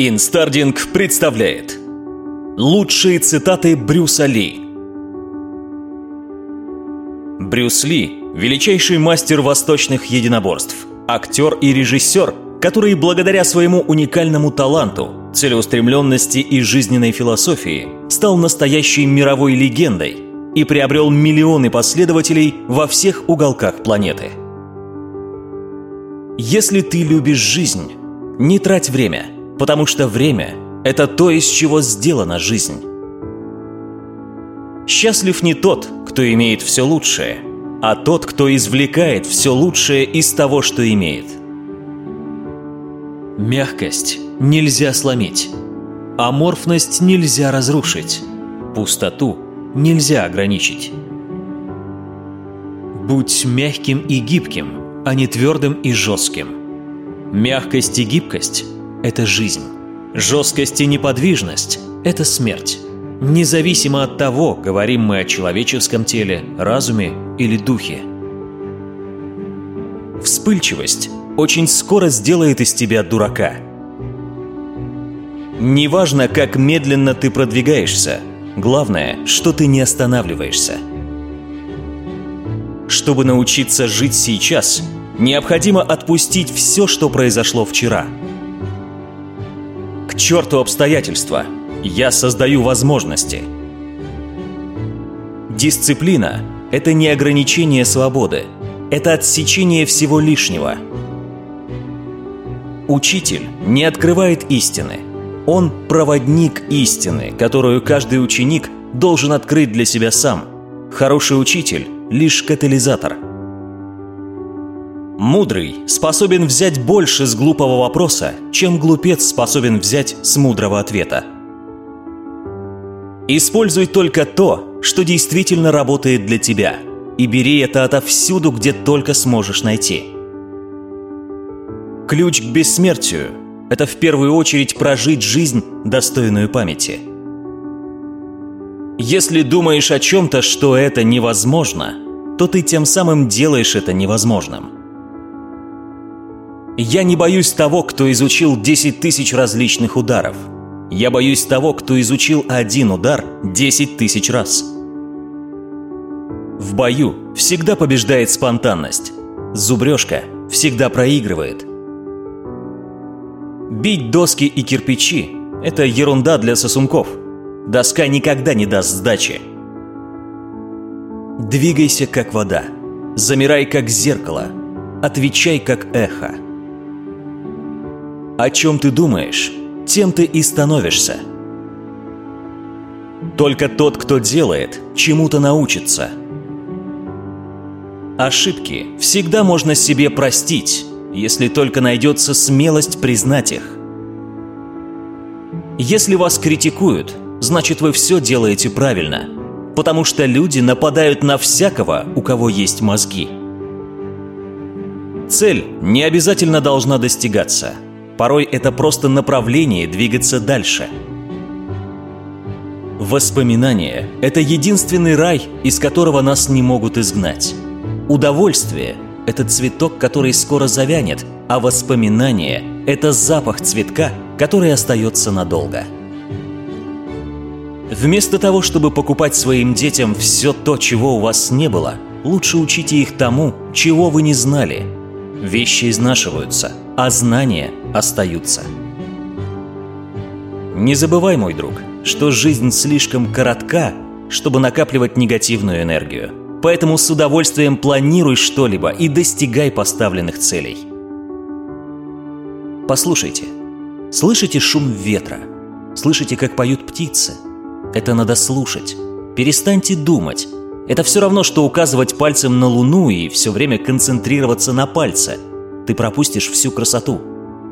Инстардинг представляет Лучшие цитаты Брюса Ли Брюс Ли – величайший мастер восточных единоборств, актер и режиссер, который благодаря своему уникальному таланту, целеустремленности и жизненной философии стал настоящей мировой легендой и приобрел миллионы последователей во всех уголках планеты. Если ты любишь жизнь, не трать время – потому что время – это то, из чего сделана жизнь. Счастлив не тот, кто имеет все лучшее, а тот, кто извлекает все лучшее из того, что имеет. Мягкость нельзя сломить, аморфность нельзя разрушить, пустоту нельзя ограничить. Будь мягким и гибким, а не твердым и жестким. Мягкость и гибкость – это жизнь. Жесткость и неподвижность – это смерть. Независимо от того, говорим мы о человеческом теле, разуме или духе. Вспыльчивость очень скоро сделает из тебя дурака. Неважно, как медленно ты продвигаешься, главное, что ты не останавливаешься. Чтобы научиться жить сейчас, необходимо отпустить все, что произошло вчера – черту обстоятельства. Я создаю возможности. Дисциплина – это не ограничение свободы. Это отсечение всего лишнего. Учитель не открывает истины. Он – проводник истины, которую каждый ученик должен открыть для себя сам. Хороший учитель – лишь катализатор – Мудрый способен взять больше с глупого вопроса, чем глупец способен взять с мудрого ответа. Используй только то, что действительно работает для тебя, и бери это отовсюду, где только сможешь найти. Ключ к бессмертию – это в первую очередь прожить жизнь, достойную памяти. Если думаешь о чем-то, что это невозможно, то ты тем самым делаешь это невозможным – я не боюсь того, кто изучил 10 тысяч различных ударов. Я боюсь того, кто изучил один удар 10 тысяч раз. В бою всегда побеждает спонтанность. Зубрежка всегда проигрывает. Бить доски и кирпичи – это ерунда для сосунков. Доска никогда не даст сдачи. Двигайся, как вода. Замирай, как зеркало. Отвечай, как эхо. О чем ты думаешь, тем ты и становишься. Только тот, кто делает, чему-то научится. Ошибки всегда можно себе простить, если только найдется смелость признать их. Если вас критикуют, значит вы все делаете правильно, потому что люди нападают на всякого, у кого есть мозги. Цель не обязательно должна достигаться – Порой это просто направление двигаться дальше. Воспоминания – это единственный рай, из которого нас не могут изгнать. Удовольствие – это цветок, который скоро завянет, а воспоминания – это запах цветка, который остается надолго. Вместо того, чтобы покупать своим детям все то, чего у вас не было, лучше учите их тому, чего вы не знали. Вещи изнашиваются – а знания остаются. Не забывай, мой друг, что жизнь слишком коротка, чтобы накапливать негативную энергию. Поэтому с удовольствием планируй что-либо и достигай поставленных целей. Послушайте. Слышите шум ветра? Слышите, как поют птицы? Это надо слушать. Перестаньте думать. Это все равно, что указывать пальцем на Луну и все время концентрироваться на пальце – ты пропустишь всю красоту.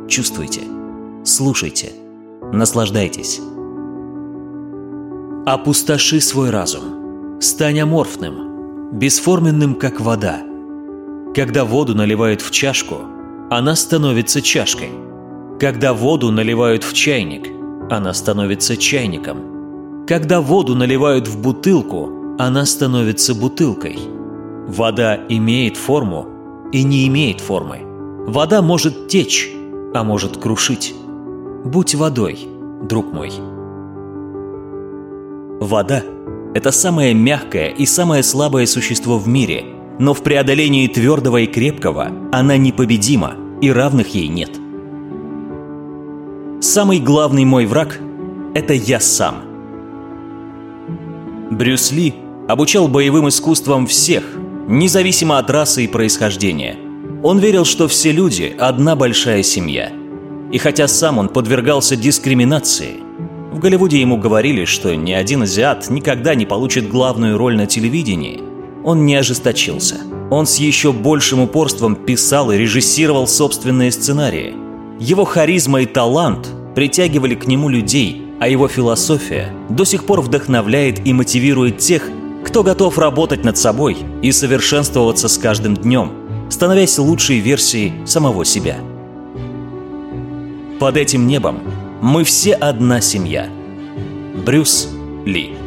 Чувствуйте, слушайте, наслаждайтесь. Опустоши свой разум. Стань аморфным, бесформенным, как вода. Когда воду наливают в чашку, она становится чашкой. Когда воду наливают в чайник, она становится чайником. Когда воду наливают в бутылку, она становится бутылкой. Вода имеет форму и не имеет формы. Вода может течь, а может крушить. Будь водой, друг мой. Вода – это самое мягкое и самое слабое существо в мире, но в преодолении твердого и крепкого она непобедима, и равных ей нет. Самый главный мой враг – это я сам. Брюс Ли обучал боевым искусствам всех, независимо от расы и происхождения. Он верил, что все люди – одна большая семья – и хотя сам он подвергался дискриминации, в Голливуде ему говорили, что ни один азиат никогда не получит главную роль на телевидении, он не ожесточился. Он с еще большим упорством писал и режиссировал собственные сценарии. Его харизма и талант притягивали к нему людей, а его философия до сих пор вдохновляет и мотивирует тех, кто готов работать над собой и совершенствоваться с каждым днем, становясь лучшей версией самого себя. Под этим небом мы все одна семья. Брюс Ли